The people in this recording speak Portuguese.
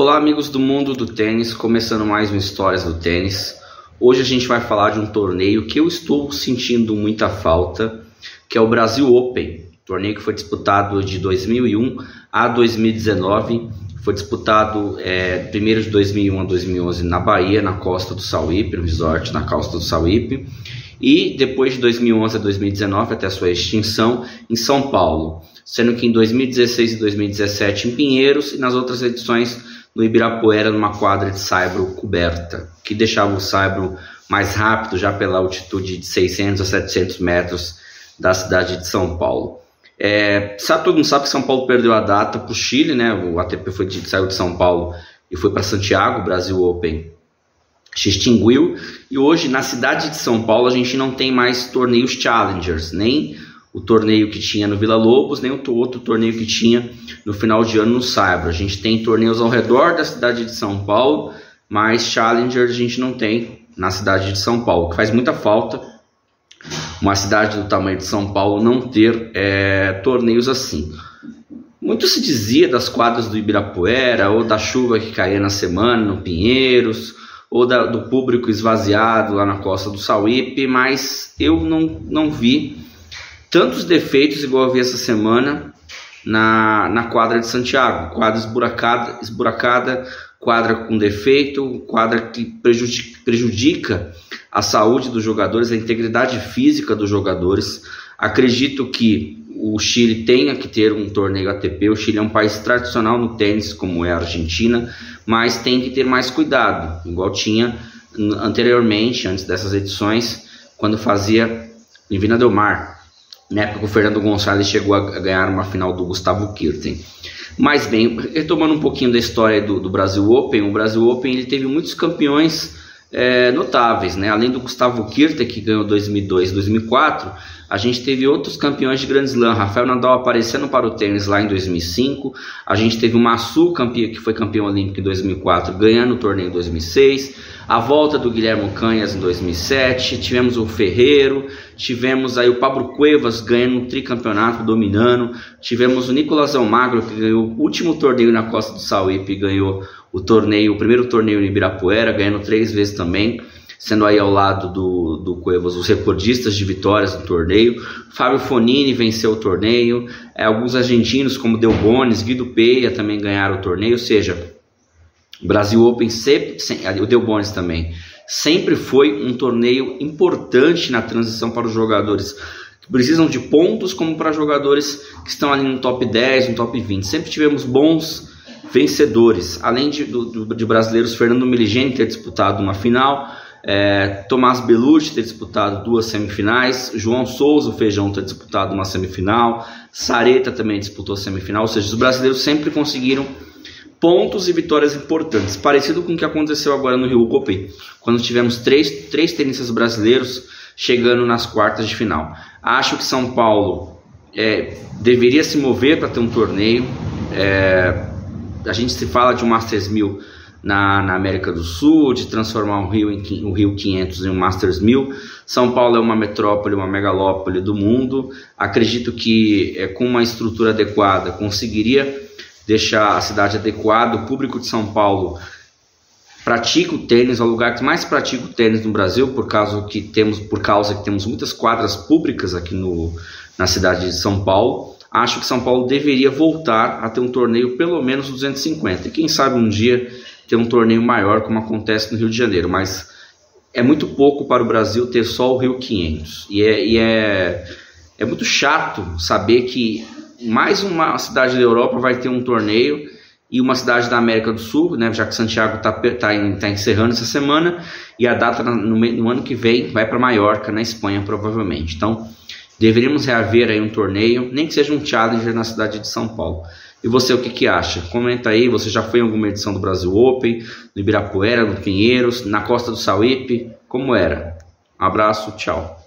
Olá, amigos do mundo do tênis, começando mais um Histórias do Tênis. Hoje a gente vai falar de um torneio que eu estou sentindo muita falta, que é o Brasil Open, torneio que foi disputado de 2001 a 2019. Foi disputado é, primeiro de 2001 a 2011 na Bahia, na costa do Sauípe, no resort na costa do Sauípe, e depois de 2011 a 2019, até a sua extinção, em São Paulo, sendo que em 2016 e 2017 em Pinheiros e nas outras edições no Ibirapuera numa quadra de saibro coberta, que deixava o saibro mais rápido já pela altitude de 600 a 700 metros da cidade de São Paulo. É, sabe, todo mundo sabe que São Paulo perdeu a data para o Chile, né? O ATP foi de, saiu de São Paulo e foi para Santiago, Brasil Open se extinguiu e hoje na cidade de São Paulo a gente não tem mais torneios challengers, nem o torneio que tinha no Vila Lobos, nem o outro torneio que tinha no final de ano no Saibro. A gente tem torneios ao redor da cidade de São Paulo, mas Challenger a gente não tem na cidade de São Paulo, que faz muita falta uma cidade do tamanho de São Paulo não ter é, torneios assim. Muito se dizia das quadras do Ibirapuera, ou da chuva que caía na semana no Pinheiros, ou da, do público esvaziado lá na costa do Sauípe, mas eu não, não vi tantos defeitos igual eu vi essa semana na, na quadra de Santiago. Quadra esburacada, esburacada, quadra com defeito, quadra que prejudica, prejudica a saúde dos jogadores, a integridade física dos jogadores. Acredito que o Chile tenha que ter um torneio ATP. O Chile é um país tradicional no tênis, como é a Argentina, mas tem que ter mais cuidado, igual tinha anteriormente, antes dessas edições, quando fazia em Vina Del Mar na época o Fernando Gonçalves chegou a ganhar uma final do Gustavo Kirten. Mas bem, retomando um pouquinho da história do, do Brasil Open, o Brasil Open ele teve muitos campeões é, notáveis, né? Além do Gustavo Kirten, que ganhou 2002 e 2004, a gente teve outros campeões de Grand Slam. Rafael Nadal aparecendo para o tênis lá em 2005. A gente teve o Massu, que foi campeão olímpico em 2004, ganhando o torneio em 2006. A volta do Guilherme Canhas em 2007. Tivemos o Ferreiro. Tivemos aí o Pablo Cuevas ganhando um tricampeonato, dominando. Tivemos o Nicolas Almagro, que ganhou o último torneio na Costa do Sauípe, ganhou o torneio, o primeiro torneio em Ibirapuera, ganhando três vezes também sendo aí ao lado do, do Cuevas os recordistas de vitórias no torneio. Fábio Fonini venceu o torneio, é, alguns argentinos como Del Bones, Guido Peia também ganharam o torneio, ou seja, o Brasil Open sempre, o Del Bones também, sempre foi um torneio importante na transição para os jogadores que precisam de pontos, como para jogadores que estão ali no top 10, no top 20. Sempre tivemos bons vencedores, além de, do, de brasileiros, Fernando Miligeni ter disputado uma final, é, Tomás Belucci ter disputado duas semifinais, João Souza, o Feijão, ter disputado uma semifinal, Sareta também disputou semifinal, ou seja, os brasileiros sempre conseguiram pontos e vitórias importantes, parecido com o que aconteceu agora no Rio Open, quando tivemos três, três tenistas brasileiros chegando nas quartas de final. Acho que São Paulo é, deveria se mover para ter um torneio. É, a gente se fala de um Masters 1000 na, na, América do Sul, de transformar o Rio, em, o Rio 500 em um Masters 1000. São Paulo é uma metrópole, uma megalópole do mundo. Acredito que é, com uma estrutura adequada conseguiria deixar a cidade adequada. O público de São Paulo pratica o tênis, é o lugar que mais pratica o tênis no Brasil, por causa que temos, por causa que temos muitas quadras públicas aqui no, na cidade de São Paulo. Acho que São Paulo deveria voltar a ter um torneio pelo menos 250 e quem sabe um dia ter um torneio maior como acontece no Rio de Janeiro, mas é muito pouco para o Brasil ter só o Rio 500 e é, e é, é muito chato saber que mais uma cidade da Europa vai ter um torneio e uma cidade da América do Sul, né, já que Santiago está tá, tá, tá encerrando essa semana, e a data no, no ano que vem vai para Maiorca, na Espanha, provavelmente. Então, deveríamos reaver aí um torneio, nem que seja um challenger na cidade de São Paulo. E você o que, que acha? Comenta aí, você já foi em alguma edição do Brasil Open, no Ibirapuera, no Pinheiros, na Costa do Sauípe? Como era? Abraço, tchau.